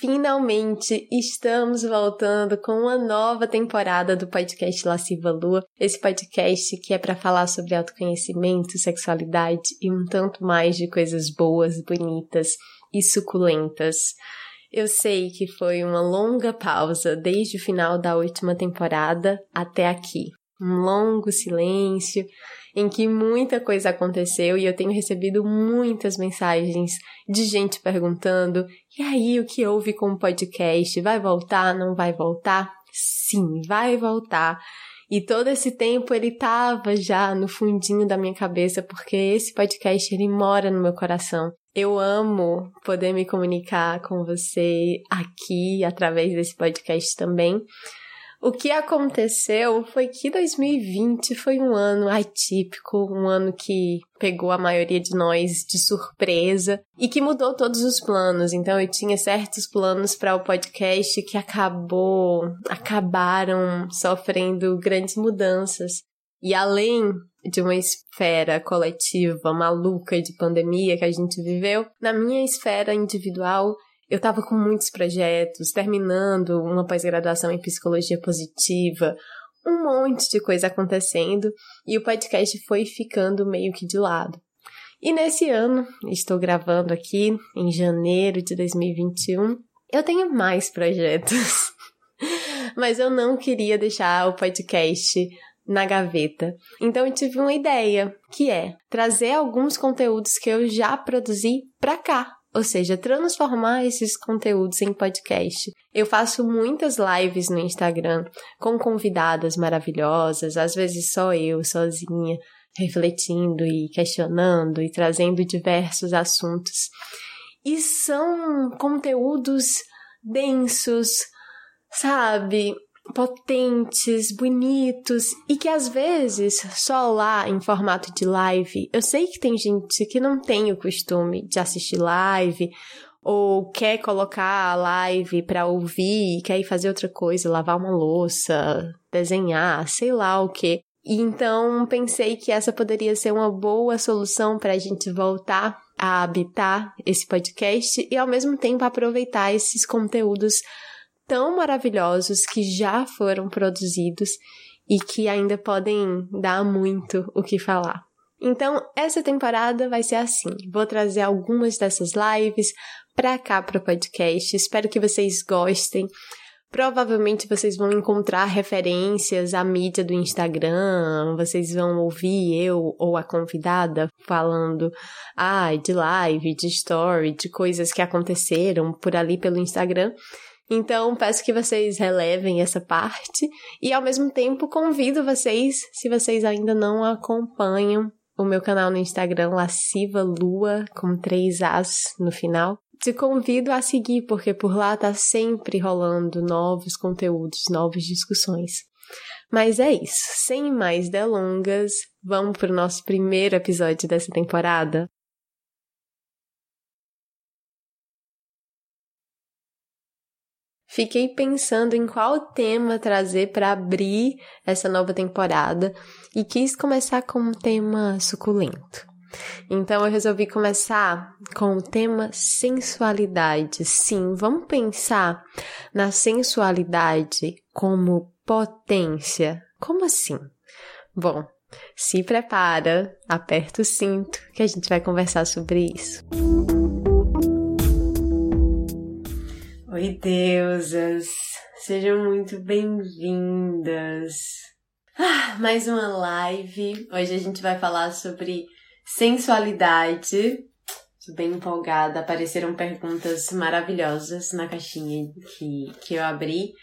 Finalmente estamos voltando com uma nova temporada do podcast Lasciva Lua, esse podcast que é para falar sobre autoconhecimento, sexualidade e um tanto mais de coisas boas, bonitas e suculentas. Eu sei que foi uma longa pausa desde o final da última temporada até aqui. Um longo silêncio em que muita coisa aconteceu e eu tenho recebido muitas mensagens de gente perguntando: e aí, o que houve com o podcast? Vai voltar? Não vai voltar? Sim, vai voltar. E todo esse tempo ele tava já no fundinho da minha cabeça, porque esse podcast ele mora no meu coração. Eu amo poder me comunicar com você aqui através desse podcast também. O que aconteceu foi que 2020 foi um ano atípico, um ano que pegou a maioria de nós de surpresa e que mudou todos os planos. Então eu tinha certos planos para o podcast que acabou, acabaram sofrendo grandes mudanças. E além de uma esfera coletiva maluca de pandemia que a gente viveu, na minha esfera individual eu estava com muitos projetos, terminando uma pós-graduação em psicologia positiva, um monte de coisa acontecendo e o podcast foi ficando meio que de lado. E nesse ano, estou gravando aqui em janeiro de 2021, eu tenho mais projetos. Mas eu não queria deixar o podcast na gaveta. Então eu tive uma ideia, que é trazer alguns conteúdos que eu já produzi para cá, ou seja, transformar esses conteúdos em podcast. Eu faço muitas lives no Instagram com convidadas maravilhosas, às vezes só eu, sozinha, refletindo e questionando e trazendo diversos assuntos. E são conteúdos densos, sabe? Potentes, bonitos e que às vezes só lá em formato de live. Eu sei que tem gente que não tem o costume de assistir live ou quer colocar a live para ouvir, quer ir fazer outra coisa, lavar uma louça, desenhar, sei lá o que. Então pensei que essa poderia ser uma boa solução para a gente voltar a habitar esse podcast e ao mesmo tempo aproveitar esses conteúdos tão maravilhosos que já foram produzidos e que ainda podem dar muito o que falar. Então, essa temporada vai ser assim. Vou trazer algumas dessas lives para cá para o podcast. Espero que vocês gostem. Provavelmente vocês vão encontrar referências à mídia do Instagram, vocês vão ouvir eu ou a convidada falando ah, de live, de story, de coisas que aconteceram por ali pelo Instagram. Então, peço que vocês relevem essa parte e, ao mesmo tempo, convido vocês, se vocês ainda não acompanham o meu canal no Instagram, Lasciva Lua, com três As no final, te convido a seguir, porque por lá tá sempre rolando novos conteúdos, novas discussões. Mas é isso, sem mais delongas, vamos para o nosso primeiro episódio dessa temporada. Fiquei pensando em qual tema trazer para abrir essa nova temporada e quis começar com um tema suculento. Então eu resolvi começar com o tema sensualidade. Sim, vamos pensar na sensualidade como potência. Como assim? Bom, se prepara, aperta o cinto que a gente vai conversar sobre isso. Oi, deusas! Sejam muito bem-vindas! Ah, mais uma live. Hoje a gente vai falar sobre sensualidade. Tô bem empolgada. Apareceram perguntas maravilhosas na caixinha que, que eu abri.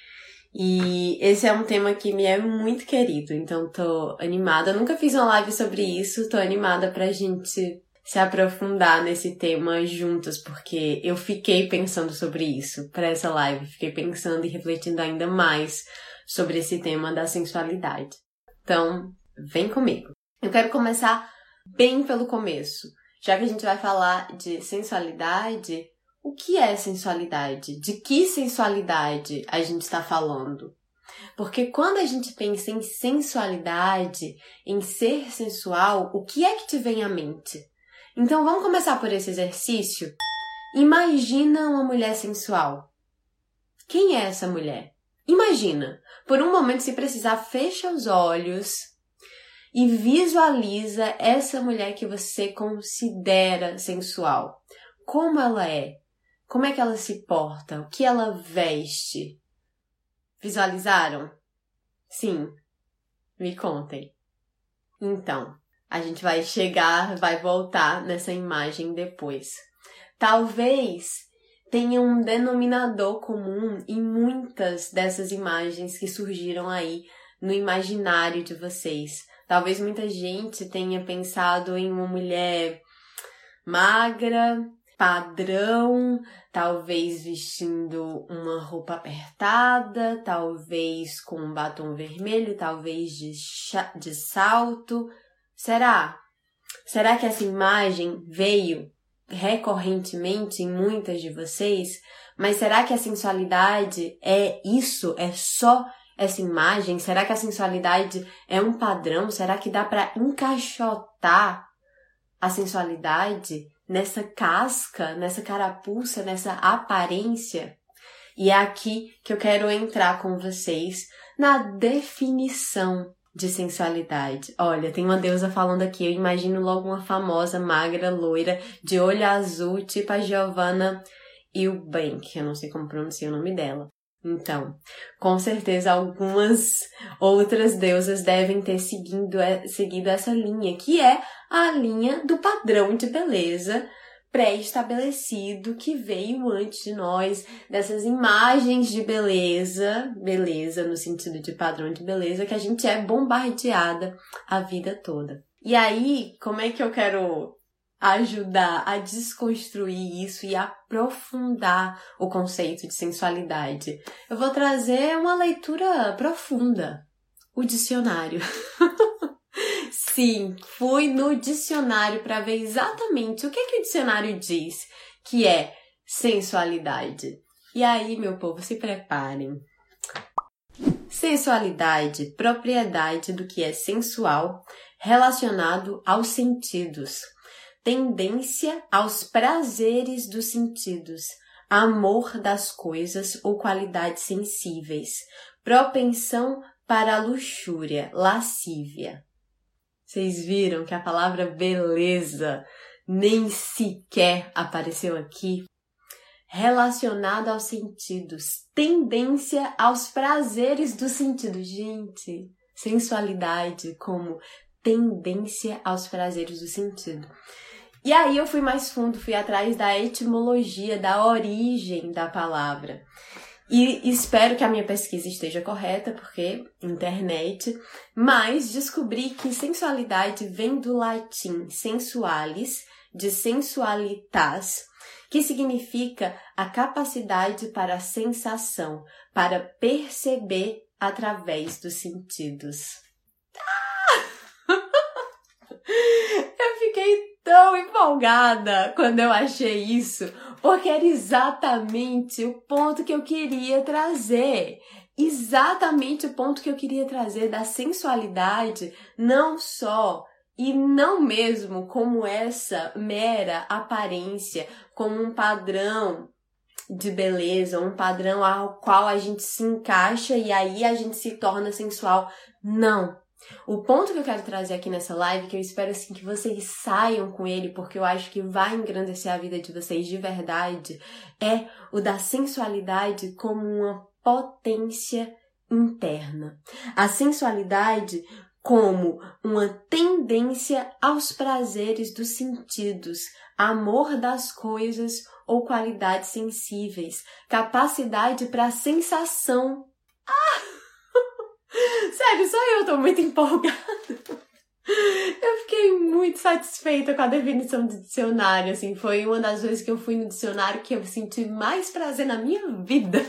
E esse é um tema que me é muito querido, então tô animada. Eu nunca fiz uma live sobre isso, tô animada pra gente se aprofundar nesse tema juntas, porque eu fiquei pensando sobre isso para essa live, fiquei pensando e refletindo ainda mais sobre esse tema da sensualidade. Então, vem comigo. Eu quero começar bem pelo começo. Já que a gente vai falar de sensualidade, o que é sensualidade? De que sensualidade a gente está falando? Porque quando a gente pensa em sensualidade, em ser sensual, o que é que te vem à mente? Então vamos começar por esse exercício? Imagina uma mulher sensual. Quem é essa mulher? Imagina, por um momento, se precisar, fecha os olhos e visualiza essa mulher que você considera sensual. Como ela é? Como é que ela se porta? O que ela veste? Visualizaram? Sim. Me contem. Então, a gente vai chegar, vai voltar nessa imagem depois. Talvez tenha um denominador comum em muitas dessas imagens que surgiram aí no imaginário de vocês. Talvez muita gente tenha pensado em uma mulher magra, padrão, talvez vestindo uma roupa apertada, talvez com um batom vermelho, talvez de, de salto. Será? Será que essa imagem veio recorrentemente em muitas de vocês? Mas será que a sensualidade é isso? É só essa imagem? Será que a sensualidade é um padrão? Será que dá para encaixotar a sensualidade nessa casca, nessa carapuça, nessa aparência? E é aqui que eu quero entrar com vocês na definição de sensualidade. Olha, tem uma deusa falando aqui, eu imagino logo uma famosa, magra, loira, de olho azul, tipo a Giovanna Eubank, eu não sei como pronunciar o nome dela. Então, com certeza algumas outras deusas devem ter seguido, seguido essa linha, que é a linha do padrão de beleza pré-estabelecido que veio antes de nós, dessas imagens de beleza, beleza no sentido de padrão de beleza, que a gente é bombardeada a vida toda. E aí, como é que eu quero ajudar a desconstruir isso e aprofundar o conceito de sensualidade. Eu vou trazer uma leitura profunda, o dicionário. Sim, fui no dicionário para ver exatamente o que, que o dicionário diz que é sensualidade. E aí, meu povo, se preparem. Sensualidade, propriedade do que é sensual relacionado aos sentidos tendência aos prazeres dos sentidos, amor das coisas ou qualidades sensíveis, propensão para a luxúria, lascívia. Vocês viram que a palavra beleza nem sequer apareceu aqui? Relacionada aos sentidos, tendência aos prazeres dos sentidos. Gente, sensualidade como tendência aos prazeres do sentido. E aí eu fui mais fundo, fui atrás da etimologia, da origem da palavra. E espero que a minha pesquisa esteja correta, porque internet, mas descobri que sensualidade vem do latim sensualis, de sensualitas, que significa a capacidade para a sensação, para perceber através dos sentidos. Ah! eu fiquei tão empolgada quando eu achei isso, porque era exatamente o ponto que eu queria trazer. Exatamente o ponto que eu queria trazer da sensualidade, não só e não mesmo como essa mera aparência, como um padrão de beleza, um padrão ao qual a gente se encaixa e aí a gente se torna sensual. Não. O ponto que eu quero trazer aqui nessa live, que eu espero assim que vocês saiam com ele, porque eu acho que vai engrandecer a vida de vocês de verdade, é o da sensualidade como uma potência interna. A sensualidade como uma tendência aos prazeres dos sentidos, amor das coisas ou qualidades sensíveis, capacidade para sensação. Ah! Sério, só eu tô muito empolgada. Eu fiquei muito satisfeita com a definição do dicionário, assim, foi uma das vezes que eu fui no dicionário que eu senti mais prazer na minha vida.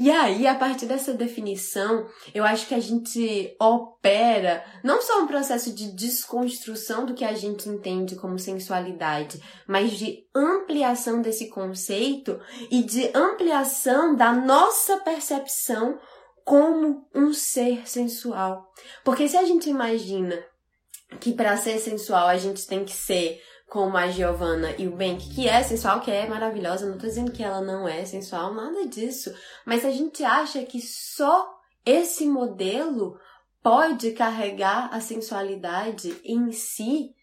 E aí, a partir dessa definição, eu acho que a gente opera não só um processo de desconstrução do que a gente entende como sensualidade, mas de ampliação desse conceito e de ampliação da nossa percepção como um ser sensual. Porque se a gente imagina que para ser sensual a gente tem que ser como a Giovanna e o Bank, que é sensual, que é maravilhosa, não tô dizendo que ela não é sensual, nada disso. Mas a gente acha que só esse modelo pode carregar a sensualidade em si,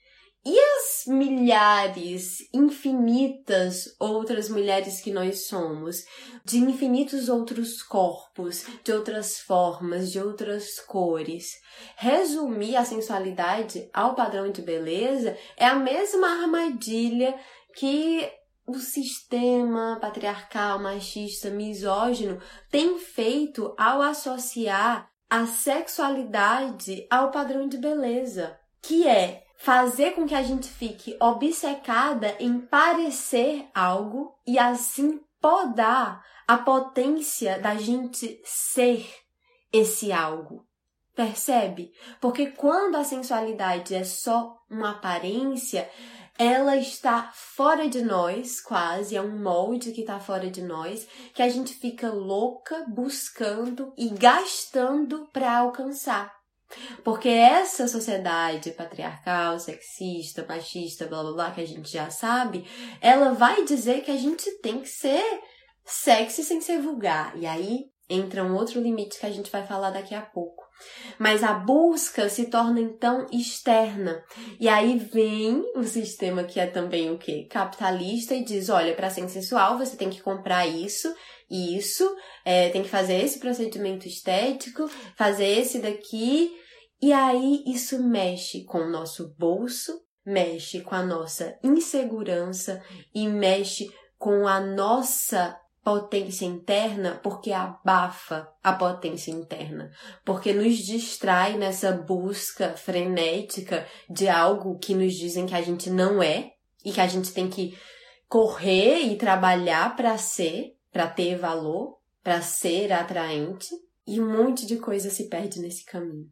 e as milhares, infinitas outras mulheres que nós somos, de infinitos outros corpos, de outras formas, de outras cores. Resumir a sensualidade ao padrão de beleza é a mesma armadilha que o sistema patriarcal, machista, misógino tem feito ao associar a sexualidade ao padrão de beleza, que é fazer com que a gente fique obcecada em parecer algo e assim podar a potência da gente ser esse algo. Percebe? Porque quando a sensualidade é só uma aparência, ela está fora de nós, quase, é um molde que está fora de nós, que a gente fica louca buscando e gastando para alcançar. Porque essa sociedade patriarcal, sexista, machista, blá blá blá, que a gente já sabe, ela vai dizer que a gente tem que ser sexy sem ser vulgar. E aí entra um outro limite que a gente vai falar daqui a pouco. Mas a busca se torna então externa. E aí vem o sistema que é também o que? Capitalista e diz: olha, para ser sensual você tem que comprar isso isso, é, tem que fazer esse procedimento estético, fazer esse daqui, e aí isso mexe com o nosso bolso, mexe com a nossa insegurança e mexe com a nossa potência interna porque abafa a potência interna, porque nos distrai nessa busca frenética de algo que nos dizem que a gente não é e que a gente tem que correr e trabalhar para ser para ter valor, para ser atraente, e um monte de coisa se perde nesse caminho.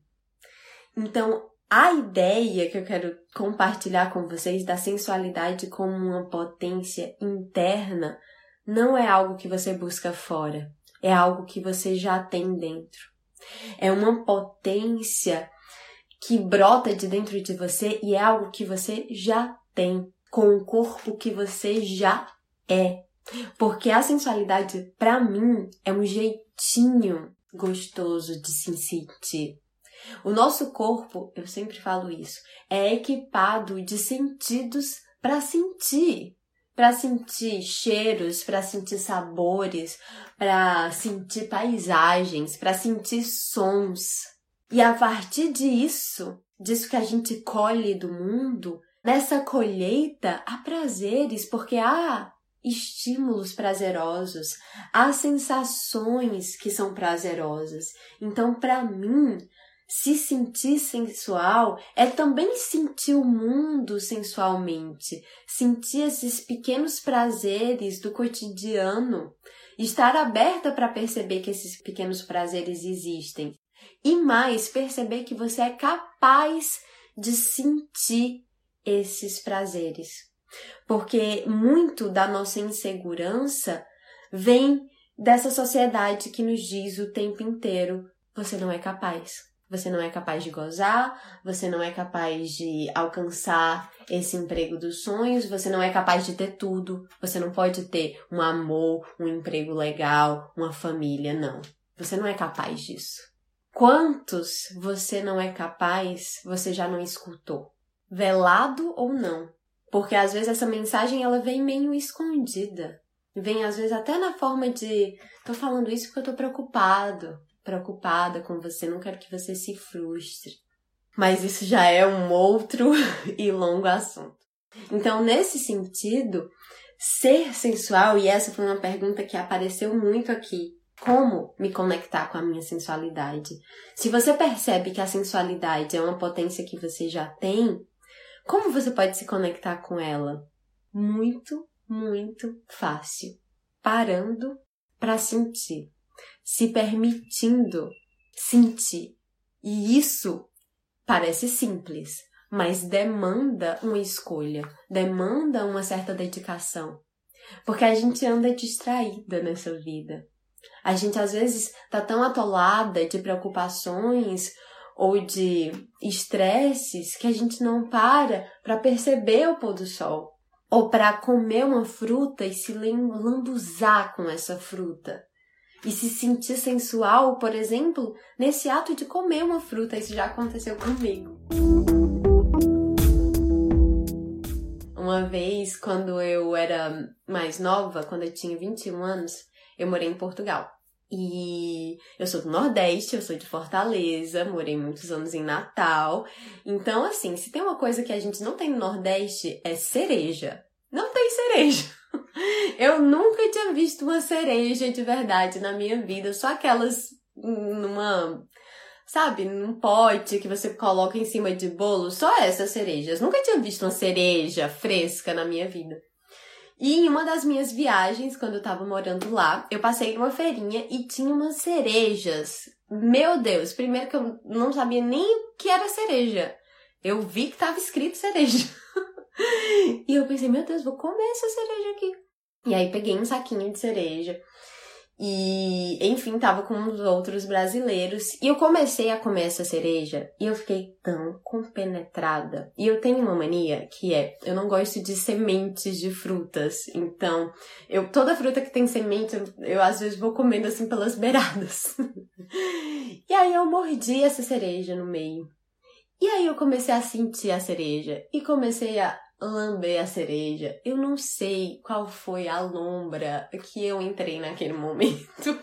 Então, a ideia que eu quero compartilhar com vocês da sensualidade como uma potência interna não é algo que você busca fora, é algo que você já tem dentro. É uma potência que brota de dentro de você e é algo que você já tem, com o corpo que você já é. Porque a sensualidade, para mim, é um jeitinho gostoso de se sentir. O nosso corpo, eu sempre falo isso, é equipado de sentidos para sentir, para sentir cheiros, para sentir sabores, para sentir paisagens, para sentir sons. E a partir disso, disso que a gente colhe do mundo, nessa colheita há prazeres, porque há estímulos prazerosos, há sensações que são prazerosas. Então, para mim, se sentir sensual é também sentir o mundo sensualmente, sentir esses pequenos prazeres do cotidiano, estar aberta para perceber que esses pequenos prazeres existem. E mais, perceber que você é capaz de sentir esses prazeres. Porque muito da nossa insegurança vem dessa sociedade que nos diz o tempo inteiro: você não é capaz. Você não é capaz de gozar, você não é capaz de alcançar esse emprego dos sonhos, você não é capaz de ter tudo, você não pode ter um amor, um emprego legal, uma família, não. Você não é capaz disso. Quantos você não é capaz, você já não escutou? Velado ou não? Porque às vezes essa mensagem ela vem meio escondida. Vem às vezes até na forma de tô falando isso porque eu tô preocupado. Preocupada com você, não quero que você se frustre. Mas isso já é um outro e longo assunto. Então, nesse sentido, ser sensual, e essa foi uma pergunta que apareceu muito aqui. Como me conectar com a minha sensualidade? Se você percebe que a sensualidade é uma potência que você já tem, como você pode se conectar com ela? Muito, muito fácil. Parando para sentir, se permitindo sentir. E isso parece simples, mas demanda uma escolha, demanda uma certa dedicação. Porque a gente anda distraída nessa vida. A gente às vezes tá tão atolada de preocupações ou de estresses que a gente não para para perceber o pôr do sol ou para comer uma fruta e se lambuzar com essa fruta e se sentir sensual, por exemplo, nesse ato de comer uma fruta. Isso já aconteceu comigo. Uma vez, quando eu era mais nova, quando eu tinha 21 anos, eu morei em Portugal. E eu sou do Nordeste, eu sou de Fortaleza, morei muitos anos em Natal. Então, assim, se tem uma coisa que a gente não tem no Nordeste, é cereja. Não tem cereja. Eu nunca tinha visto uma cereja de verdade na minha vida, só aquelas numa sabe, num pote que você coloca em cima de bolo, só essas cerejas. Nunca tinha visto uma cereja fresca na minha vida. E em uma das minhas viagens, quando eu tava morando lá, eu passei numa feirinha e tinha umas cerejas. Meu Deus, primeiro que eu não sabia nem o que era cereja. Eu vi que tava escrito cereja. e eu pensei, meu Deus, vou comer essa cereja aqui. E aí peguei um saquinho de cereja e, enfim, tava com os outros brasileiros. E eu comecei a comer essa cereja e eu fiquei tão compenetrada. E eu tenho uma mania que é, eu não gosto de sementes de frutas. Então, eu toda fruta que tem semente, eu, eu às vezes vou comendo assim pelas beiradas. e aí eu mordi essa cereja no meio. E aí eu comecei a sentir a cereja e comecei a lamber a cereja. Eu não sei qual foi a lombra que eu entrei naquele momento.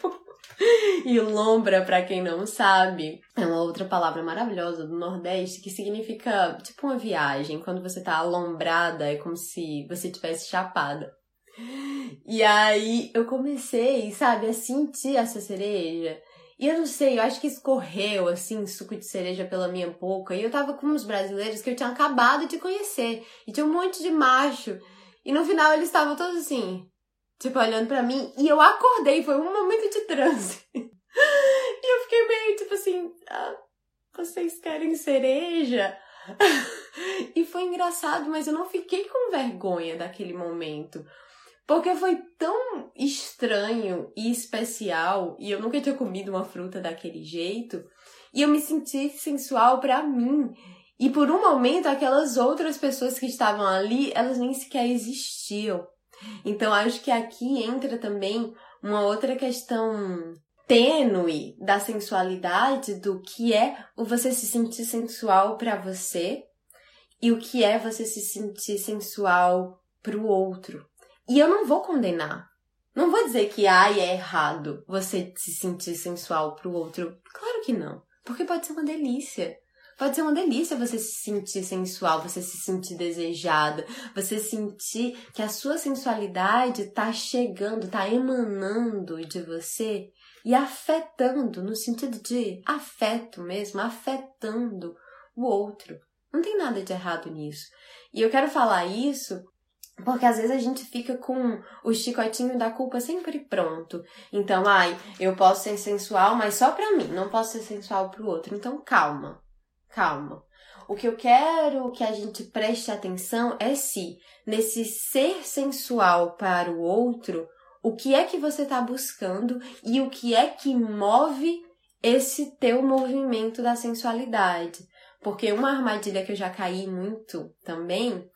e lombra, para quem não sabe, é uma outra palavra maravilhosa do Nordeste que significa tipo uma viagem. Quando você tá alombrada, é como se você tivesse chapada. E aí eu comecei, sabe, a sentir essa cereja. E eu não sei, eu acho que escorreu, assim, suco de cereja pela minha boca. E eu tava com uns brasileiros que eu tinha acabado de conhecer. E tinha um monte de macho. E no final eles estavam todos assim, tipo, olhando para mim. E eu acordei, foi um momento de transe. e eu fiquei meio, tipo assim, ah, vocês querem cereja? e foi engraçado, mas eu não fiquei com vergonha daquele momento. Porque foi tão estranho e especial, e eu nunca tinha comido uma fruta daquele jeito, e eu me senti sensual para mim. E por um momento, aquelas outras pessoas que estavam ali, elas nem sequer existiam. Então, acho que aqui entra também uma outra questão tênue da sensualidade, do que é o você se sentir sensual para você e o que é você se sentir sensual para o outro. E eu não vou condenar. Não vou dizer que ai é errado você se sentir sensual pro outro. Claro que não. Porque pode ser uma delícia. Pode ser uma delícia você se sentir sensual, você se sentir desejada, você sentir que a sua sensualidade tá chegando, tá emanando de você e afetando, no sentido de afeto mesmo, afetando o outro. Não tem nada de errado nisso. E eu quero falar isso porque às vezes a gente fica com o chicotinho da culpa sempre pronto. Então, ai, eu posso ser sensual, mas só pra mim, não posso ser sensual pro outro. Então, calma, calma. O que eu quero que a gente preste atenção é se, nesse ser sensual para o outro, o que é que você está buscando e o que é que move esse teu movimento da sensualidade. Porque uma armadilha que eu já caí muito também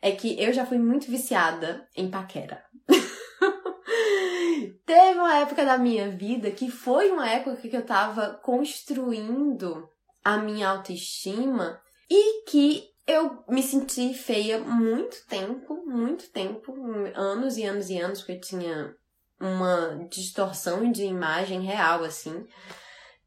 é que eu já fui muito viciada em paquera. Teve uma época da minha vida que foi uma época que eu tava construindo a minha autoestima e que eu me senti feia muito tempo, muito tempo, anos e anos e anos, porque eu tinha uma distorção de imagem real, assim.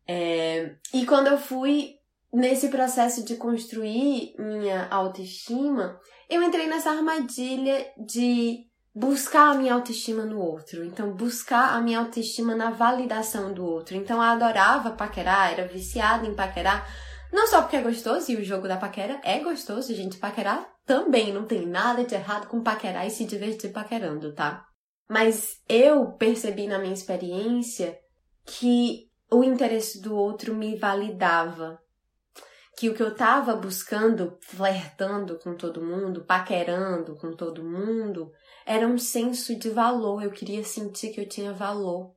É, e quando eu fui nesse processo de construir minha autoestima, eu entrei nessa armadilha de buscar a minha autoestima no outro. Então, buscar a minha autoestima na validação do outro. Então, eu adorava paquerar, era viciada em paquerar. Não só porque é gostoso, e o jogo da paquera é gostoso, gente. Paquerar também não tem nada de errado com paquerar e se divertir paquerando, tá? Mas eu percebi na minha experiência que o interesse do outro me validava. Que o que eu tava buscando, flertando com todo mundo, paquerando com todo mundo, era um senso de valor. Eu queria sentir que eu tinha valor.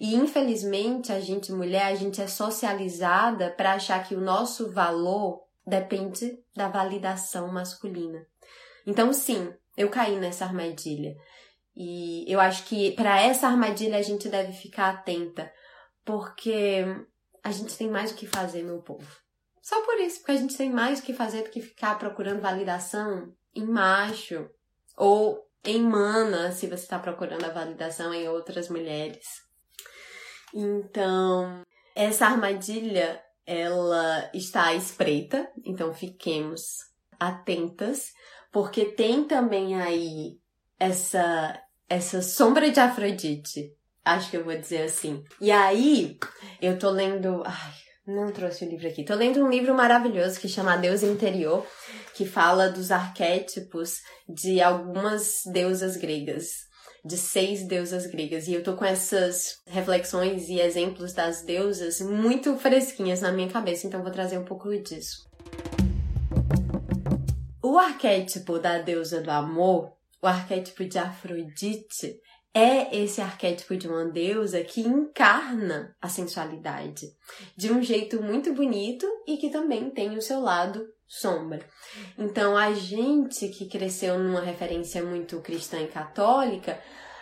E infelizmente, a gente mulher, a gente é socializada para achar que o nosso valor depende da validação masculina. Então, sim, eu caí nessa armadilha. E eu acho que para essa armadilha a gente deve ficar atenta, porque a gente tem mais o que fazer, meu povo. Só por isso, porque a gente tem mais o que fazer do que ficar procurando validação em macho ou em mana, se você está procurando a validação em outras mulheres. Então, essa armadilha, ela está à espreita, então fiquemos atentas, porque tem também aí essa essa sombra de Afrodite. Acho que eu vou dizer assim. E aí, eu tô lendo, ai, não trouxe o livro aqui. Tô lendo um livro maravilhoso que chama Deus Interior, que fala dos arquétipos de algumas deusas gregas de seis deusas gregas. E eu tô com essas reflexões e exemplos das deusas muito fresquinhas na minha cabeça, então vou trazer um pouco disso. O arquétipo da deusa do amor, o arquétipo de Afrodite, é esse arquétipo de uma deusa que encarna a sensualidade de um jeito muito bonito e que também tem o seu lado sombra. Então, a gente que cresceu numa referência muito cristã e católica,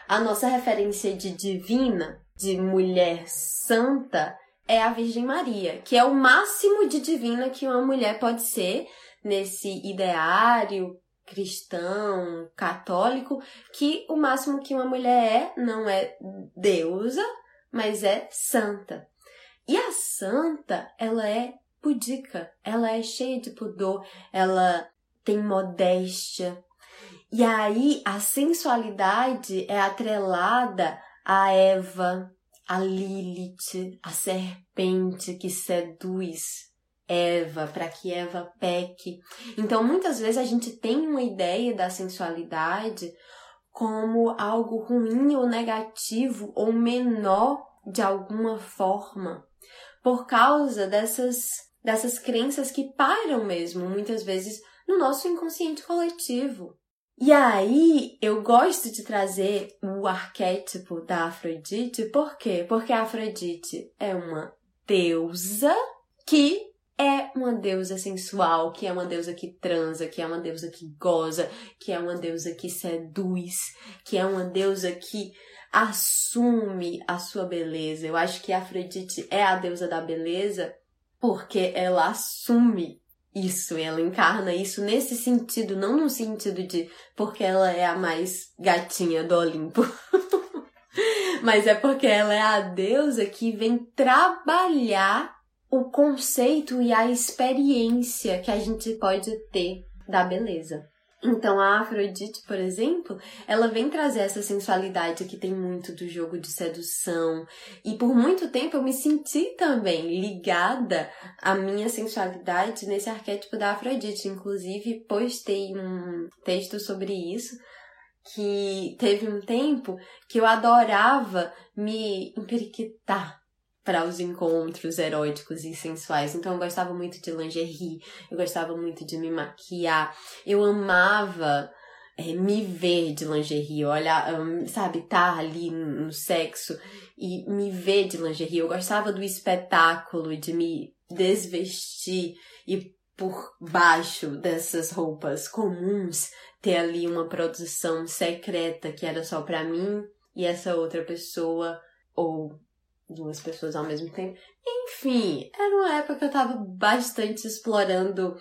a nossa referência de divina, de mulher santa, é a Virgem Maria, que é o máximo de divina que uma mulher pode ser nesse ideário cristão, católico, que o máximo que uma mulher é não é deusa, mas é santa. E a santa, ela é pudica, ela é cheia de pudor, ela tem modéstia. E aí a sensualidade é atrelada a Eva, a Lilith, a serpente que seduz Eva, para que Eva peque. Então, muitas vezes a gente tem uma ideia da sensualidade como algo ruim ou negativo ou menor de alguma forma, por causa dessas dessas crenças que param mesmo, muitas vezes, no nosso inconsciente coletivo. E aí, eu gosto de trazer o arquétipo da Afrodite, por quê? Porque a Afrodite é uma deusa que é uma deusa sensual, que é uma deusa que transa, que é uma deusa que goza, que é uma deusa que seduz, que é uma deusa que assume a sua beleza. Eu acho que Afrodite é a deusa da beleza porque ela assume isso, ela encarna isso nesse sentido, não no sentido de porque ela é a mais gatinha do Olimpo. Mas é porque ela é a deusa que vem trabalhar o conceito e a experiência que a gente pode ter da beleza. Então a Afrodite, por exemplo, ela vem trazer essa sensualidade que tem muito do jogo de sedução. E por muito tempo eu me senti também ligada à minha sensualidade nesse arquétipo da Afrodite. Inclusive, postei um texto sobre isso que teve um tempo que eu adorava me emperiquitar para os encontros eróticos e sensuais. Então eu gostava muito de lingerie, eu gostava muito de me maquiar, eu amava é, me ver de lingerie, olhar, um, sabe, tá ali no sexo e me ver de lingerie. Eu gostava do espetáculo de me desvestir e por baixo dessas roupas comuns ter ali uma produção secreta que era só para mim e essa outra pessoa ou duas pessoas ao mesmo tempo. Enfim, era uma época que eu tava bastante explorando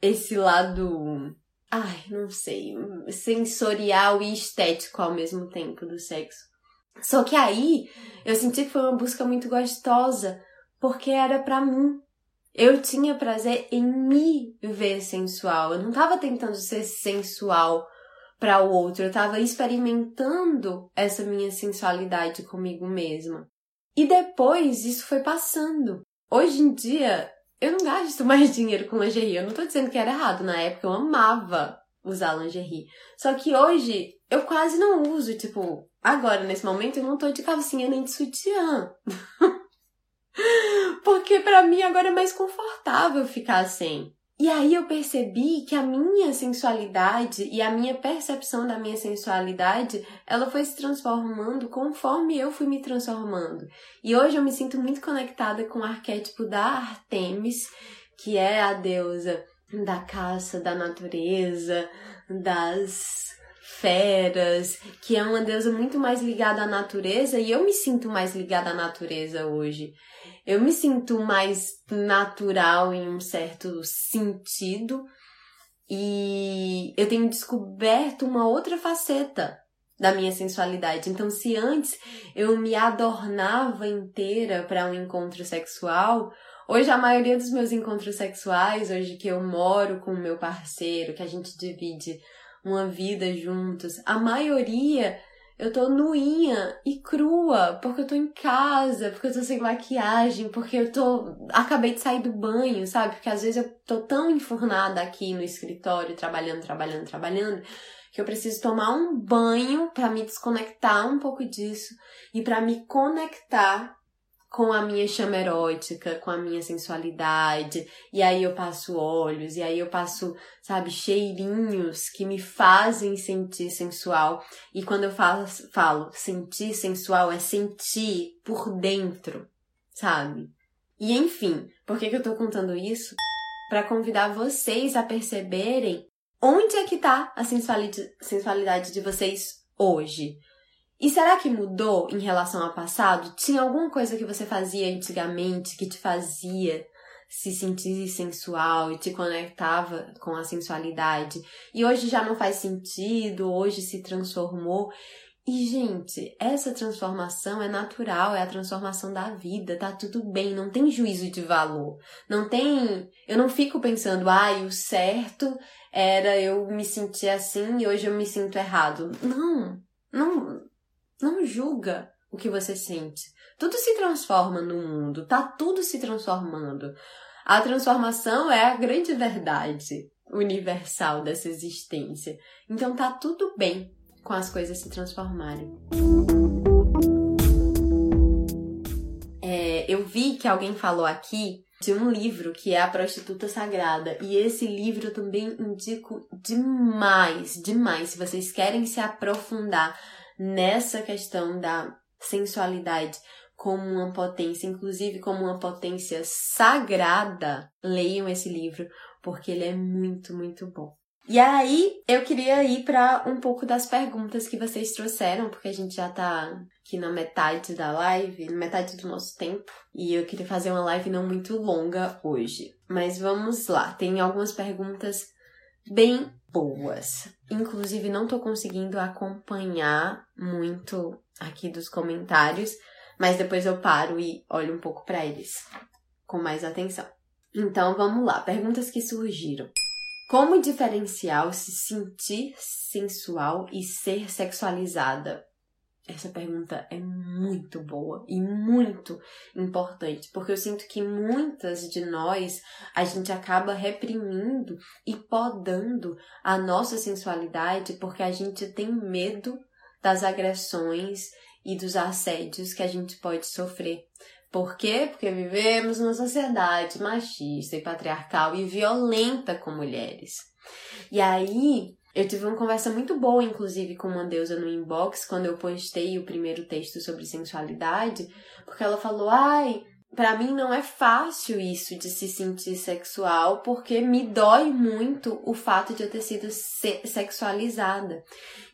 esse lado, ai, não sei, sensorial e estético ao mesmo tempo do sexo. Só que aí eu senti que foi uma busca muito gostosa, porque era para mim. Eu tinha prazer em me ver sensual. Eu não tava tentando ser sensual para o outro, eu tava experimentando essa minha sensualidade comigo mesma. E depois isso foi passando. Hoje em dia, eu não gasto mais dinheiro com lingerie. Eu não tô dizendo que era errado. Na época eu amava usar lingerie. Só que hoje eu quase não uso, tipo, agora nesse momento eu não tô de calcinha nem de sutiã. Porque para mim agora é mais confortável ficar sem. E aí eu percebi que a minha sensualidade e a minha percepção da minha sensualidade, ela foi se transformando conforme eu fui me transformando. E hoje eu me sinto muito conectada com o arquétipo da Artemis, que é a deusa da caça, da natureza, das feras, que é uma deusa muito mais ligada à natureza e eu me sinto mais ligada à natureza hoje. Eu me sinto mais natural em um certo sentido e eu tenho descoberto uma outra faceta da minha sensualidade. Então, se antes eu me adornava inteira para um encontro sexual, hoje a maioria dos meus encontros sexuais, hoje que eu moro com o meu parceiro, que a gente divide uma vida juntos, a maioria eu tô nuinha e crua, porque eu tô em casa, porque eu tô sem maquiagem, porque eu tô. Acabei de sair do banho, sabe? Porque às vezes eu tô tão enfurnada aqui no escritório, trabalhando, trabalhando, trabalhando, que eu preciso tomar um banho para me desconectar um pouco disso e para me conectar com a minha chama erótica, com a minha sensualidade, e aí eu passo olhos, e aí eu passo, sabe, cheirinhos que me fazem sentir sensual. E quando eu falo, falo sentir sensual, é sentir por dentro, sabe? E enfim, por que, que eu tô contando isso? Para convidar vocês a perceberem onde é que tá a sensualidade, sensualidade de vocês hoje. E será que mudou em relação ao passado? Tinha alguma coisa que você fazia antigamente que te fazia se sentir sensual e te conectava com a sensualidade e hoje já não faz sentido, hoje se transformou? E, gente, essa transformação é natural, é a transformação da vida, tá tudo bem, não tem juízo de valor. Não tem. Eu não fico pensando, ai, ah, o certo era eu me sentir assim e hoje eu me sinto errado. Não, não, não julga o que você sente. Tudo se transforma no mundo, tá tudo se transformando. A transformação é a grande verdade universal dessa existência. Então tá tudo bem com as coisas se transformarem. É, eu vi que alguém falou aqui de um livro que é A Prostituta Sagrada. E esse livro eu também indico demais, demais. Se vocês querem se aprofundar nessa questão da sensualidade como uma potência, inclusive como uma potência sagrada, leiam esse livro, porque ele é muito, muito bom. E aí, eu queria ir para um pouco das perguntas que vocês trouxeram, porque a gente já tá aqui na metade da live, na metade do nosso tempo, e eu queria fazer uma live não muito longa hoje. Mas vamos lá, tem algumas perguntas bem boas. Inclusive, não tô conseguindo acompanhar muito aqui dos comentários, mas depois eu paro e olho um pouco para eles com mais atenção. Então, vamos lá. Perguntas que surgiram. Como diferenciar se sentir sensual e ser sexualizada? Essa pergunta é muito boa e muito importante, porque eu sinto que muitas de nós a gente acaba reprimindo e podando a nossa sensualidade porque a gente tem medo das agressões e dos assédios que a gente pode sofrer. Por quê? Porque vivemos numa sociedade machista e patriarcal e violenta com mulheres. E aí, eu tive uma conversa muito boa, inclusive, com uma deusa no inbox, quando eu postei o primeiro texto sobre sensualidade, porque ela falou: ai, para mim não é fácil isso de se sentir sexual, porque me dói muito o fato de eu ter sido se sexualizada.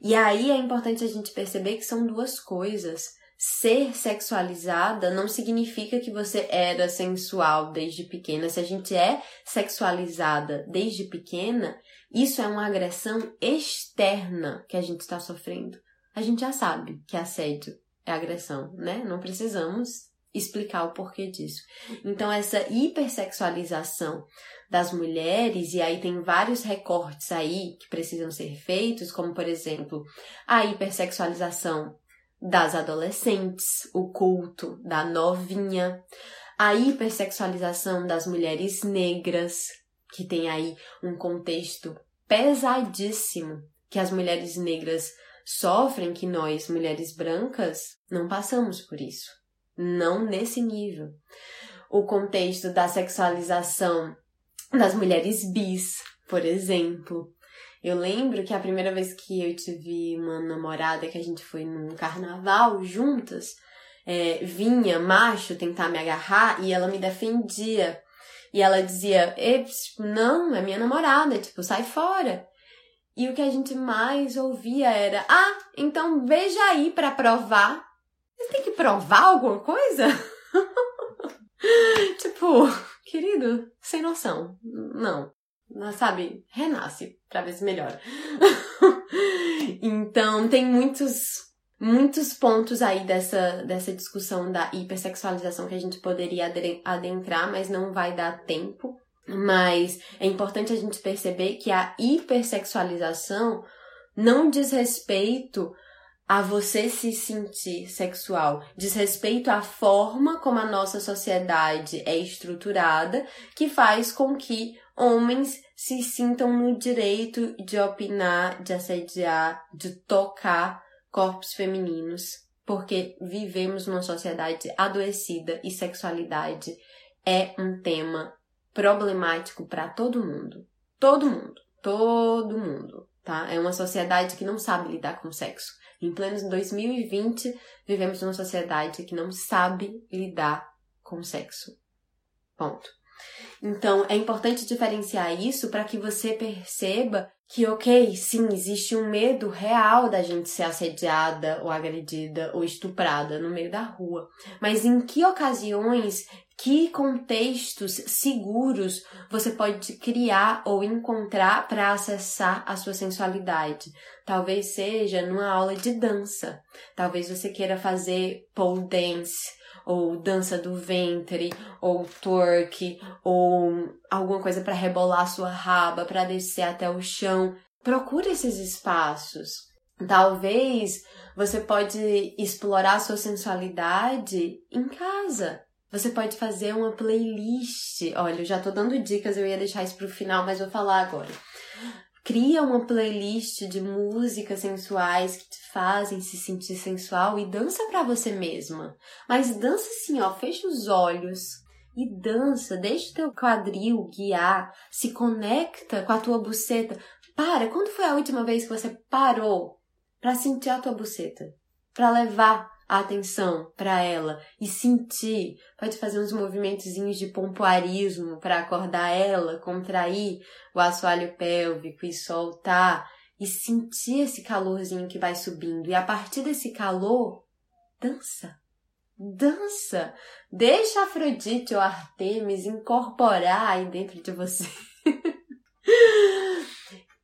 E aí é importante a gente perceber que são duas coisas. Ser sexualizada não significa que você era sensual desde pequena. Se a gente é sexualizada desde pequena, isso é uma agressão externa que a gente está sofrendo. A gente já sabe que assédio é agressão, né? Não precisamos explicar o porquê disso. Então, essa hipersexualização das mulheres, e aí tem vários recortes aí que precisam ser feitos, como por exemplo, a hipersexualização das adolescentes, o culto da novinha, a hipersexualização das mulheres negras, que tem aí um contexto pesadíssimo que as mulheres negras sofrem, que nós, mulheres brancas, não passamos por isso. Não nesse nível. O contexto da sexualização das mulheres bis, por exemplo. Eu lembro que a primeira vez que eu tive uma namorada que a gente foi num carnaval juntas, é, vinha macho tentar me agarrar e ela me defendia. E ela dizia, não, é minha namorada, tipo, sai fora. E o que a gente mais ouvia era: Ah, então veja aí para provar. Você tem que provar alguma coisa? tipo, querido, sem noção. Não. Sabe? Renasce pra ver se melhora. então, tem muitos muitos pontos aí dessa, dessa discussão da hipersexualização que a gente poderia adentrar, mas não vai dar tempo. Mas é importante a gente perceber que a hipersexualização não diz respeito a você se sentir sexual, diz respeito à forma como a nossa sociedade é estruturada, que faz com que homens se sintam no direito de opinar, de assediar, de tocar corpos femininos, porque vivemos numa sociedade adoecida e sexualidade é um tema problemático para todo mundo. Todo mundo. Todo mundo, tá? É uma sociedade que não sabe lidar com sexo. Em pleno 2020, vivemos numa sociedade que não sabe lidar com sexo. Ponto. Então, é importante diferenciar isso para que você perceba que, ok, sim, existe um medo real da gente ser assediada ou agredida ou estuprada no meio da rua. Mas em que ocasiões, que contextos seguros você pode criar ou encontrar para acessar a sua sensualidade? Talvez seja numa aula de dança. Talvez você queira fazer pole dance ou dança do ventre, ou twerk, ou alguma coisa para rebolar sua raba, para descer até o chão. Procure esses espaços. Talvez você pode explorar sua sensualidade em casa. Você pode fazer uma playlist. Olha, eu já tô dando dicas, eu ia deixar isso pro final, mas vou falar agora. Cria uma playlist de músicas sensuais que te fazem se sentir sensual e dança para você mesma. Mas dança assim, ó, fecha os olhos e dança, deixa o teu quadril guiar, se conecta com a tua buceta. Para, quando foi a última vez que você parou para sentir a tua buceta? Para levar a atenção para ela e sentir. Pode fazer uns movimentozinhos de pompoarismo para acordar ela, contrair o assoalho pélvico e soltar e sentir esse calorzinho que vai subindo. E a partir desse calor, dança. Dança. Deixa Afrodite ou Artemis incorporar aí dentro de você.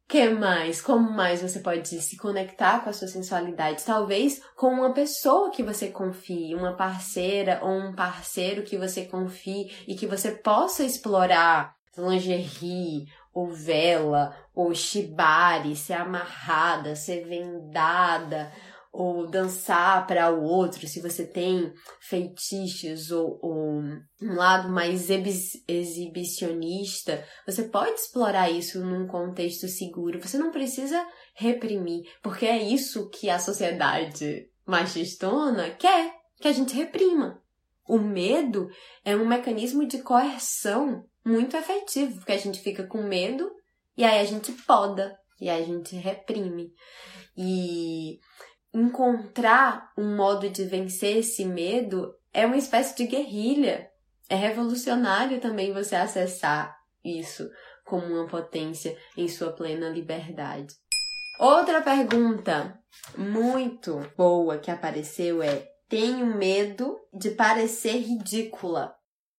Que mais? Como mais você pode se conectar com a sua sensualidade? Talvez com uma pessoa que você confie, uma parceira ou um parceiro que você confie e que você possa explorar lingerie, ou vela, ou shibari, ser amarrada, ser vendada, ou dançar para o outro, se você tem feitiços ou, ou um lado mais exibicionista, você pode explorar isso num contexto seguro. Você não precisa reprimir, porque é isso que a sociedade machistona quer, que a gente reprima. O medo é um mecanismo de coerção muito efetivo, porque a gente fica com medo e aí a gente poda e aí a gente reprime. E encontrar um modo de vencer esse medo é uma espécie de guerrilha. É revolucionário também você acessar isso como uma potência em sua plena liberdade. Outra pergunta muito boa que apareceu é: tenho medo de parecer ridícula.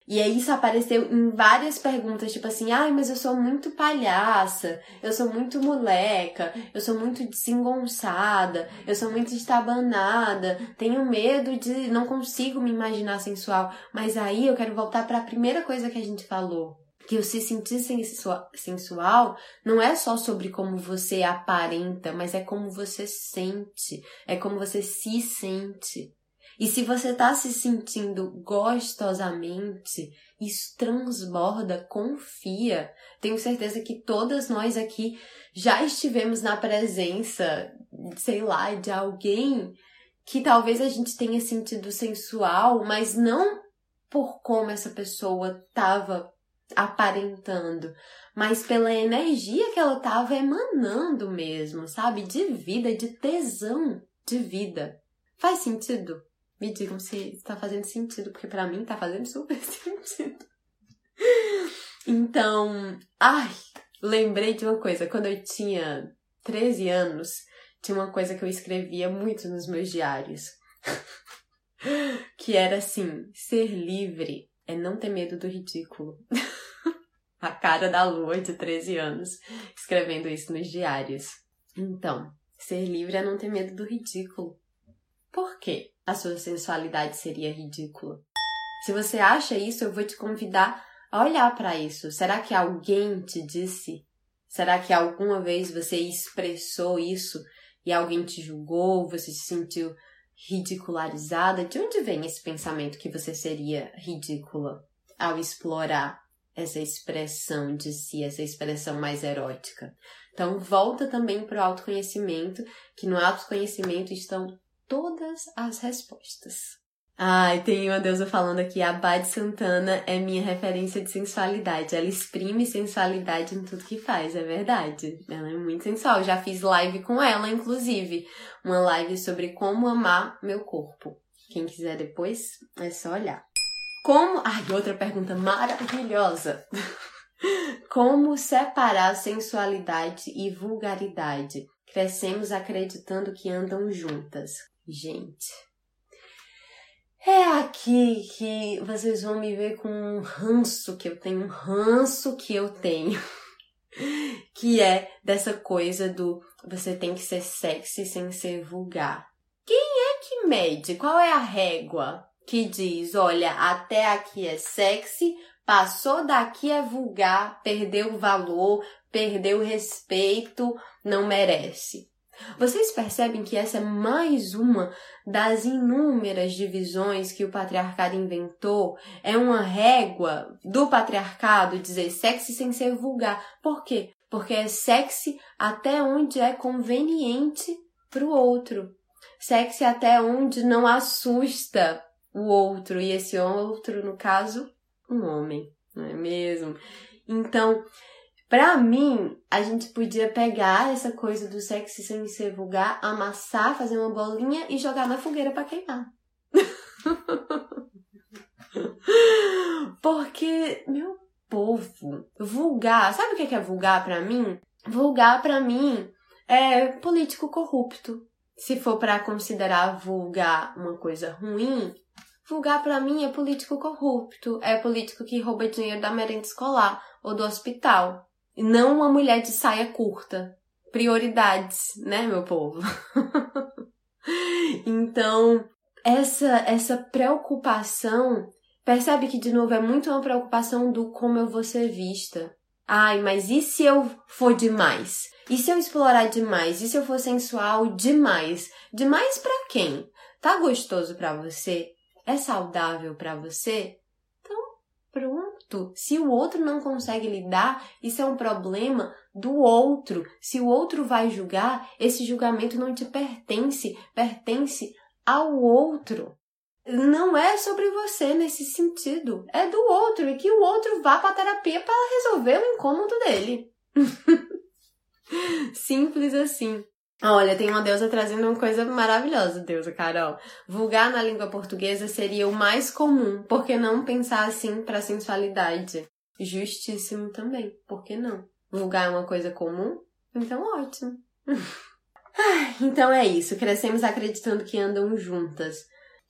E aí isso apareceu em várias perguntas, tipo assim, ai, mas eu sou muito palhaça, eu sou muito moleca, eu sou muito desengonçada, eu sou muito estabanada, tenho medo de. não consigo me imaginar sensual. Mas aí eu quero voltar para a primeira coisa que a gente falou. Que o se sentir sensual não é só sobre como você aparenta, mas é como você sente, é como você se sente. E se você está se sentindo gostosamente, isso transborda, confia. Tenho certeza que todas nós aqui já estivemos na presença, sei lá, de alguém que talvez a gente tenha sentido sensual, mas não por como essa pessoa estava aparentando, mas pela energia que ela estava emanando mesmo, sabe? De vida, de tesão de vida. Faz sentido? Me digam se está fazendo sentido, porque para mim está fazendo super sentido. Então, ai, lembrei de uma coisa. Quando eu tinha 13 anos, tinha uma coisa que eu escrevia muito nos meus diários. que era assim: ser livre é não ter medo do ridículo. A cara da lua de 13 anos escrevendo isso nos diários. Então, ser livre é não ter medo do ridículo. Por quê? A sua sensualidade seria ridícula. Se você acha isso, eu vou te convidar a olhar para isso. Será que alguém te disse? Será que alguma vez você expressou isso e alguém te julgou, você se sentiu ridicularizada? De onde vem esse pensamento que você seria ridícula ao explorar essa expressão de si, essa expressão mais erótica? Então, volta também para o autoconhecimento, que no autoconhecimento estão todas as respostas. Ai, tem uma deusa falando aqui, a Bad Santana é minha referência de sensualidade. Ela exprime sensualidade em tudo que faz, é verdade. Ela é muito sensual. Já fiz live com ela, inclusive. Uma live sobre como amar meu corpo. Quem quiser depois, é só olhar. Como. Ai, outra pergunta maravilhosa. Como separar sensualidade e vulgaridade? Crescemos acreditando que andam juntas. Gente, é aqui que vocês vão me ver com um ranço que eu tenho, um ranço que eu tenho. que é dessa coisa do você tem que ser sexy sem ser vulgar. Quem é que mede? Qual é a régua que diz, olha, até aqui é sexy, passou daqui é vulgar, perdeu valor, perdeu respeito, não merece. Vocês percebem que essa é mais uma das inúmeras divisões que o patriarcado inventou? É uma régua do patriarcado dizer sexy sem ser vulgar. Por quê? Porque é sexy até onde é conveniente para o outro. Sexy até onde não assusta o outro. E esse outro, no caso, um homem, não é mesmo? Então, Pra mim, a gente podia pegar essa coisa do sexo sem ser vulgar, amassar, fazer uma bolinha e jogar na fogueira para queimar. Porque, meu povo, vulgar, sabe o que é vulgar para mim? Vulgar para mim é político corrupto. Se for para considerar vulgar uma coisa ruim, vulgar para mim é político corrupto, é político que rouba dinheiro da merenda escolar ou do hospital não uma mulher de saia curta. Prioridades, né, meu povo? então, essa essa preocupação, percebe que de novo é muito uma preocupação do como eu vou ser vista. Ai, mas e se eu for demais? E se eu explorar demais? E se eu for sensual demais? Demais para quem? Tá gostoso para você? É saudável para você? Pronto se o outro não consegue lidar, isso é um problema do outro. Se o outro vai julgar, esse julgamento não te pertence, pertence ao outro. Não é sobre você nesse sentido, é do outro e que o outro vá para terapia para resolver o incômodo dele. Simples assim. Olha, tem uma deusa trazendo uma coisa maravilhosa, deusa Carol. Vulgar na língua portuguesa seria o mais comum, por que não pensar assim para sensualidade? Justíssimo também, por que não? Vulgar é uma coisa comum? Então ótimo. então é isso, crescemos acreditando que andam juntas.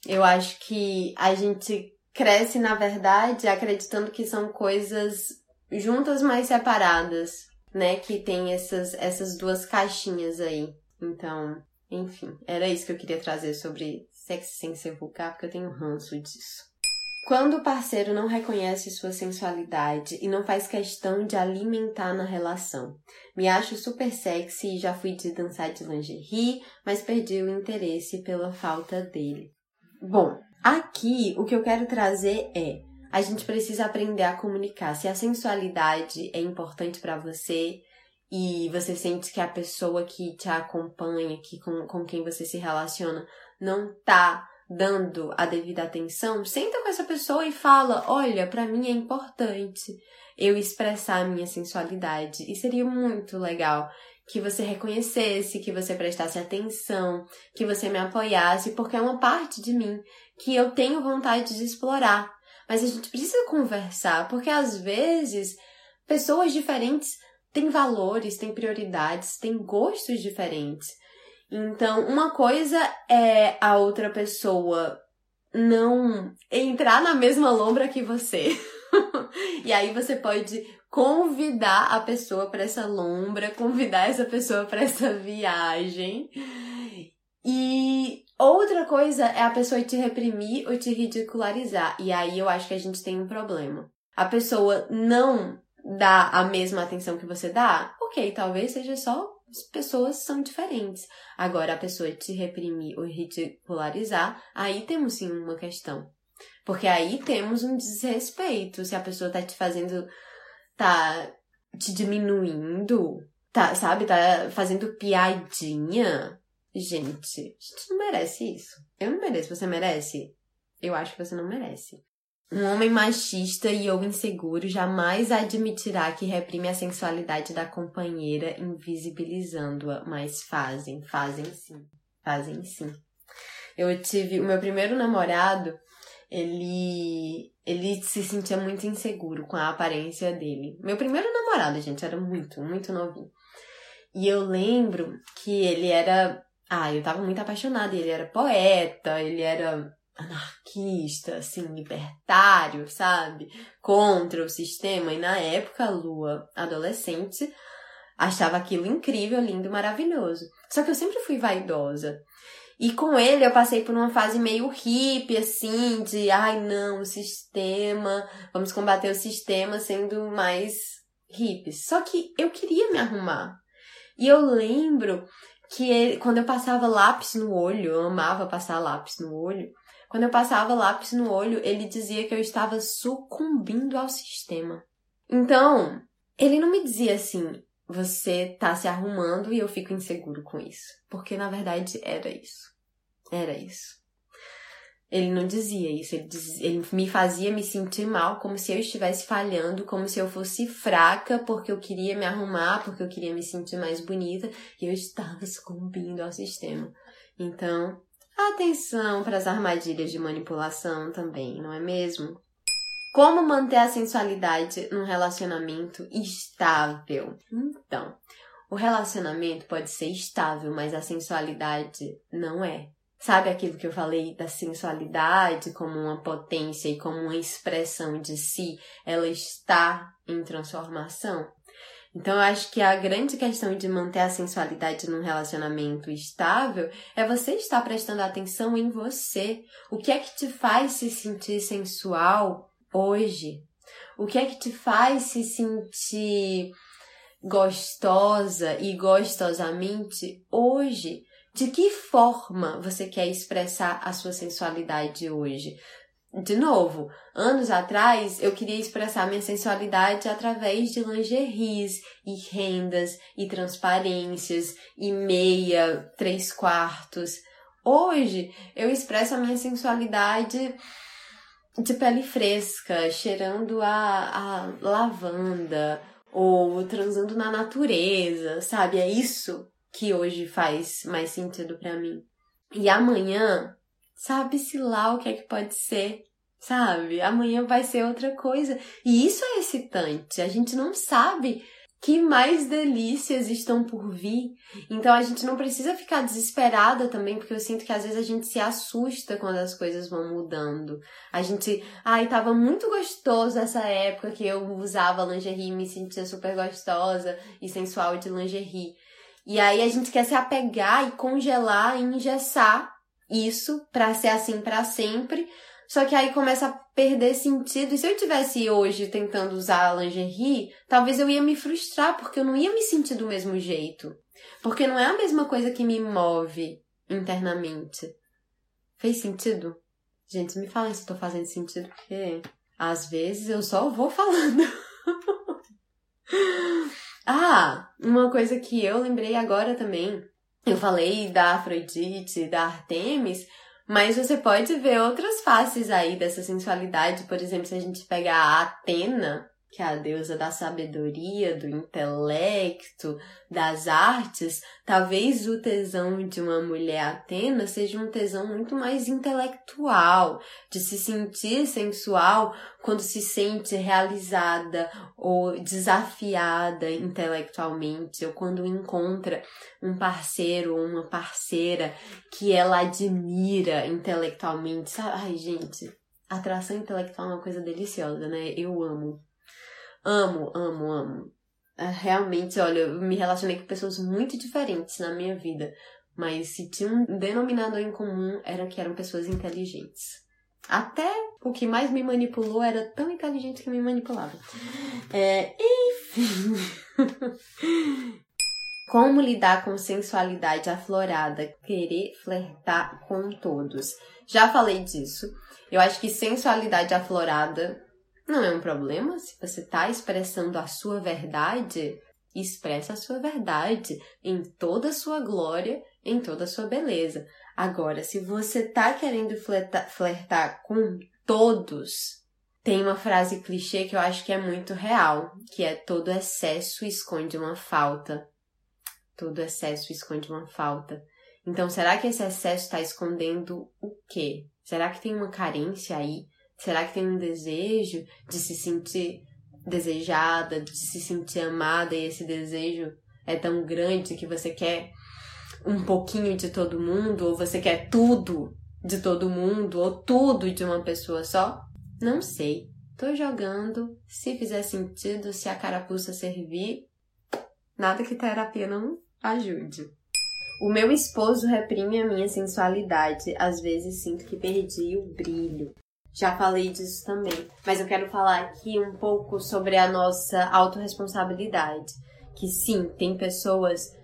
Eu acho que a gente cresce, na verdade, acreditando que são coisas juntas, mas separadas, né? Que tem essas, essas duas caixinhas aí. Então, enfim, era isso que eu queria trazer sobre sexo sem ser vulgar, porque eu tenho ranço disso. Quando o parceiro não reconhece sua sensualidade e não faz questão de alimentar na relação. Me acho super sexy e já fui de dançar de lingerie, mas perdi o interesse pela falta dele. Bom, aqui o que eu quero trazer é a gente precisa aprender a comunicar. Se a sensualidade é importante para você e você sente que a pessoa que te acompanha, que com, com quem você se relaciona, não tá dando a devida atenção, senta com essa pessoa e fala: "Olha, para mim é importante eu expressar a minha sensualidade". E seria muito legal que você reconhecesse, que você prestasse atenção, que você me apoiasse, porque é uma parte de mim que eu tenho vontade de explorar. Mas a gente precisa conversar, porque às vezes pessoas diferentes têm valores, têm prioridades, têm gostos diferentes. Então, uma coisa é a outra pessoa não entrar na mesma lombra que você. e aí você pode convidar a pessoa para essa lombra, convidar essa pessoa para essa viagem. E outra coisa é a pessoa te reprimir ou te ridicularizar. E aí eu acho que a gente tem um problema. A pessoa não dá a mesma atenção que você dá, ok, talvez seja só as pessoas são diferentes. Agora, a pessoa te reprimir ou ridicularizar, aí temos sim uma questão. Porque aí temos um desrespeito. Se a pessoa tá te fazendo. tá te diminuindo, tá, sabe, tá fazendo piadinha. Gente, a gente não merece isso. Eu não mereço. Você merece? Eu acho que você não merece. Um homem machista e ou inseguro jamais admitirá que reprime a sensualidade da companheira, invisibilizando-a, mas fazem, fazem sim, fazem sim. Eu tive o meu primeiro namorado, ele ele se sentia muito inseguro com a aparência dele. Meu primeiro namorado, gente, era muito, muito novinho. E eu lembro que ele era, ah, eu tava muito apaixonada, ele era poeta, ele era anarquista, assim, libertário, sabe? Contra o sistema. E na época, a Lua, adolescente, achava aquilo incrível, lindo, maravilhoso. Só que eu sempre fui vaidosa. E com ele eu passei por uma fase meio hippie, assim, de ai não, o sistema, vamos combater o sistema sendo mais hippies. Só que eu queria me arrumar. E eu lembro que ele, quando eu passava lápis no olho, eu amava passar lápis no olho, quando eu passava lápis no olho, ele dizia que eu estava sucumbindo ao sistema. Então, ele não me dizia assim, você tá se arrumando e eu fico inseguro com isso. Porque na verdade era isso. Era isso. Ele não dizia isso, ele, ele me fazia me sentir mal, como se eu estivesse falhando, como se eu fosse fraca porque eu queria me arrumar, porque eu queria me sentir mais bonita e eu estava sucumbindo ao sistema. Então, Atenção para as armadilhas de manipulação também, não é mesmo? Como manter a sensualidade num relacionamento estável? Então, o relacionamento pode ser estável, mas a sensualidade não é. Sabe aquilo que eu falei da sensualidade como uma potência e como uma expressão de si? Ela está em transformação. Então, eu acho que a grande questão de manter a sensualidade num relacionamento estável é você estar prestando atenção em você. O que é que te faz se sentir sensual hoje? O que é que te faz se sentir gostosa e gostosamente hoje? De que forma você quer expressar a sua sensualidade hoje? De novo, anos atrás eu queria expressar minha sensualidade através de lingeries e rendas e transparências e meia, três quartos. Hoje eu expresso a minha sensualidade de pele fresca, cheirando a, a lavanda ou transando na natureza, sabe? É isso que hoje faz mais sentido para mim. E amanhã Sabe-se lá o que é que pode ser, sabe? Amanhã vai ser outra coisa. E isso é excitante. A gente não sabe que mais delícias estão por vir. Então a gente não precisa ficar desesperada também, porque eu sinto que às vezes a gente se assusta quando as coisas vão mudando. A gente, ai, tava muito gostoso essa época que eu usava lingerie me sentia super gostosa e sensual de lingerie. E aí a gente quer se apegar e congelar e engessar isso para ser assim para sempre. Só que aí começa a perder sentido. E se eu tivesse hoje tentando usar a lingerie, talvez eu ia me frustrar, porque eu não ia me sentir do mesmo jeito. Porque não é a mesma coisa que me move internamente. Fez sentido? Gente, me falem se tô fazendo sentido, porque às vezes eu só vou falando. ah, uma coisa que eu lembrei agora também. Eu falei da Afrodite, da Artemis, mas você pode ver outras faces aí dessa sensualidade. Por exemplo, se a gente pegar a Atena, que é a deusa da sabedoria, do intelecto, das artes, talvez o tesão de uma mulher Atena seja um tesão muito mais intelectual, de se sentir sensual quando se sente realizada ou desafiada intelectualmente, ou quando encontra um parceiro ou uma parceira que ela admira intelectualmente. Ai, gente, atração intelectual é uma coisa deliciosa, né? Eu amo. Amo, amo, amo. É, realmente, olha, eu me relacionei com pessoas muito diferentes na minha vida, mas se tinha um denominador em comum era que eram pessoas inteligentes. Até o que mais me manipulou era tão inteligente que me manipulava. É, enfim. Como lidar com sensualidade aflorada? Querer flertar com todos. Já falei disso. Eu acho que sensualidade aflorada não é um problema se você está expressando a sua verdade. Expressa a sua verdade em toda a sua glória, em toda a sua beleza. Agora, se você está querendo flertar, flertar com todos, tem uma frase clichê que eu acho que é muito real, que é todo excesso esconde uma falta. Todo excesso esconde uma falta. Então, será que esse excesso está escondendo o quê? Será que tem uma carência aí? Será que tem um desejo de se sentir desejada, de se sentir amada e esse desejo é tão grande que você quer um pouquinho de todo mundo ou você quer tudo de todo mundo ou tudo de uma pessoa só? Não sei. Tô jogando. Se fizer sentido, se a carapuça servir, nada que terapia não ajude. O meu esposo reprime a minha sensualidade. Às vezes sinto que perdi o brilho. Já falei disso também, mas eu quero falar aqui um pouco sobre a nossa autorresponsabilidade. Que sim, tem pessoas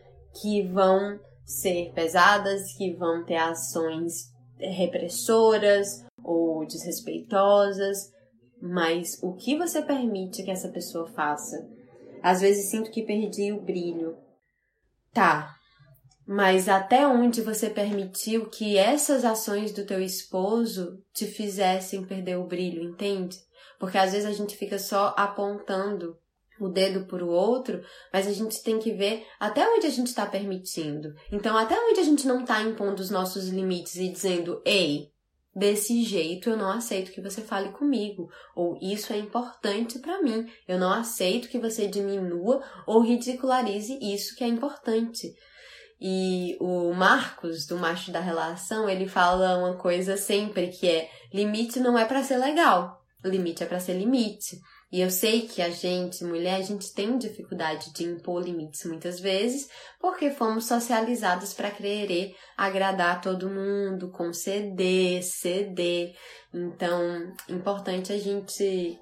que vão ser pesadas, que vão ter ações repressoras ou desrespeitosas, mas o que você permite que essa pessoa faça? Às vezes sinto que perdi o brilho. Tá, mas até onde você permitiu que essas ações do teu esposo te fizessem perder o brilho, entende? Porque às vezes a gente fica só apontando o dedo para o outro, mas a gente tem que ver até onde a gente está permitindo. Então, até onde a gente não está impondo os nossos limites e dizendo, ei, desse jeito eu não aceito que você fale comigo, ou isso é importante para mim, eu não aceito que você diminua ou ridicularize isso que é importante. E o Marcos, do macho da relação, ele fala uma coisa sempre que é: limite não é para ser legal, limite é para ser limite. E eu sei que a gente, mulher, a gente tem dificuldade de impor limites muitas vezes, porque fomos socializadas para querer agradar todo mundo, conceder, ceder. Então, importante a gente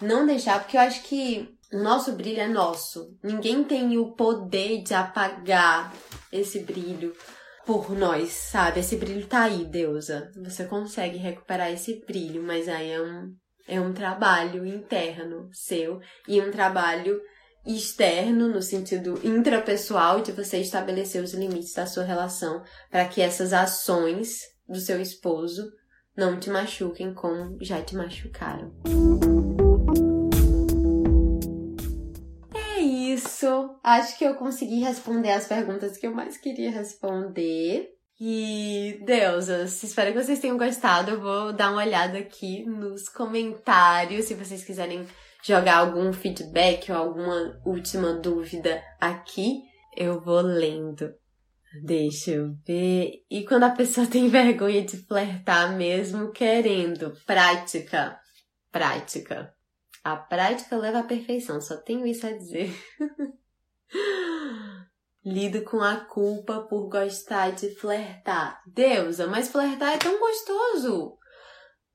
não deixar, porque eu acho que o nosso brilho é nosso. Ninguém tem o poder de apagar esse brilho por nós, sabe? Esse brilho tá aí, deusa. Você consegue recuperar esse brilho, mas aí é um, é um trabalho interno seu e um trabalho externo, no sentido intrapessoal, de você estabelecer os limites da sua relação para que essas ações do seu esposo não te machuquem como já te machucaram. Isso, acho que eu consegui responder as perguntas que eu mais queria responder. E, deusas, espero que vocês tenham gostado. Eu vou dar uma olhada aqui nos comentários, se vocês quiserem jogar algum feedback ou alguma última dúvida aqui, eu vou lendo. Deixa eu ver. E quando a pessoa tem vergonha de flertar mesmo querendo? Prática. Prática. A prática leva à perfeição, só tenho isso a dizer. Lido com a culpa por gostar de flertar. Deusa, mas flertar é tão gostoso!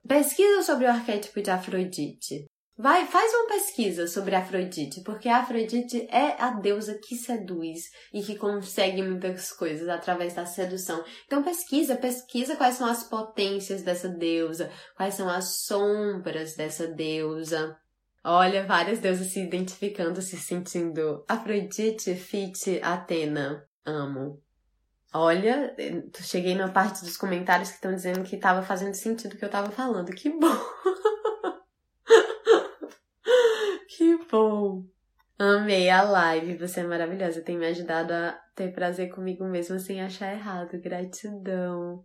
Pesquisa sobre o arquétipo de Afrodite. Vai, faz uma pesquisa sobre Afrodite, porque Afrodite é a deusa que seduz e que consegue muitas coisas através da sedução. Então pesquisa, pesquisa quais são as potências dessa deusa, quais são as sombras dessa deusa. Olha, várias deusas se identificando, se sentindo Afrodite, Fit, Atena. Amo. Olha, cheguei na parte dos comentários que estão dizendo que estava fazendo sentido o que eu estava falando. Que bom! que bom! Amei a live, você é maravilhosa. Tem me ajudado a ter prazer comigo mesmo sem achar errado. Gratidão.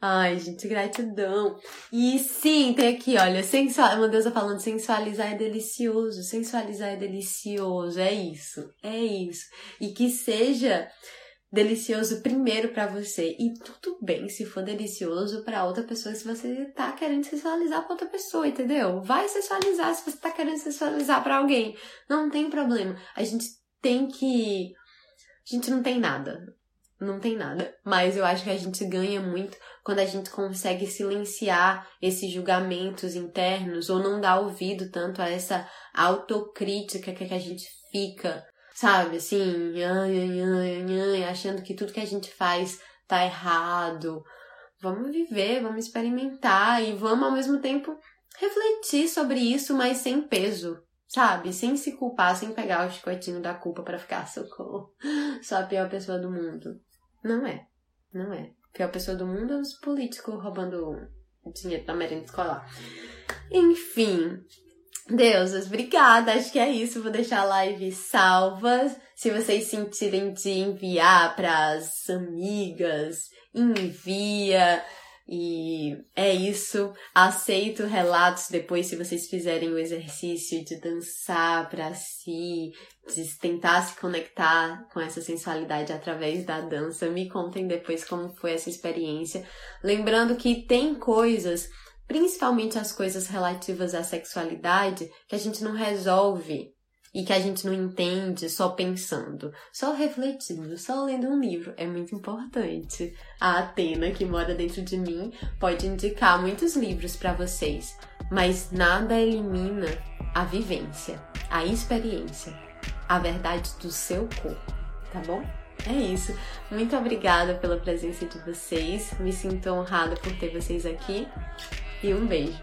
Ai, gente, gratidão. E sim, tem aqui, olha, sensual, uma deusa falando sensualizar é delicioso, sensualizar é delicioso, é isso, é isso. E que seja delicioso primeiro para você e tudo bem se for delicioso para outra pessoa se você tá querendo sensualizar para outra pessoa, entendeu? Vai sensualizar se você tá querendo sensualizar para alguém. Não tem problema. A gente tem que a gente não tem nada. Não tem nada. Mas eu acho que a gente ganha muito quando a gente consegue silenciar esses julgamentos internos ou não dar ouvido tanto a essa autocrítica que a gente fica sabe, assim, achando que tudo que a gente faz tá errado. Vamos viver, vamos experimentar e vamos ao mesmo tempo refletir sobre isso, mas sem peso, sabe? Sem se culpar, sem pegar o chicotinho da culpa para ficar socorro. Só a pior pessoa do mundo. Não é. Não é. A pior pessoa do mundo é os políticos roubando dinheiro da merenda escolar. Enfim, Deusas, obrigada. Acho que é isso. Vou deixar a live salva. Se vocês sentirem de enviar para as amigas, envia. E é isso. Aceito relatos depois se vocês fizerem o exercício de dançar para si, de tentar se conectar com essa sensualidade através da dança. Me contem depois como foi essa experiência. Lembrando que tem coisas principalmente as coisas relativas à sexualidade, que a gente não resolve e que a gente não entende só pensando, só refletindo, só lendo um livro. É muito importante. A Atena, que mora dentro de mim, pode indicar muitos livros para vocês, mas nada elimina a vivência, a experiência, a verdade do seu corpo, tá bom? É isso. Muito obrigada pela presença de vocês. Me sinto honrada por ter vocês aqui e um beijo.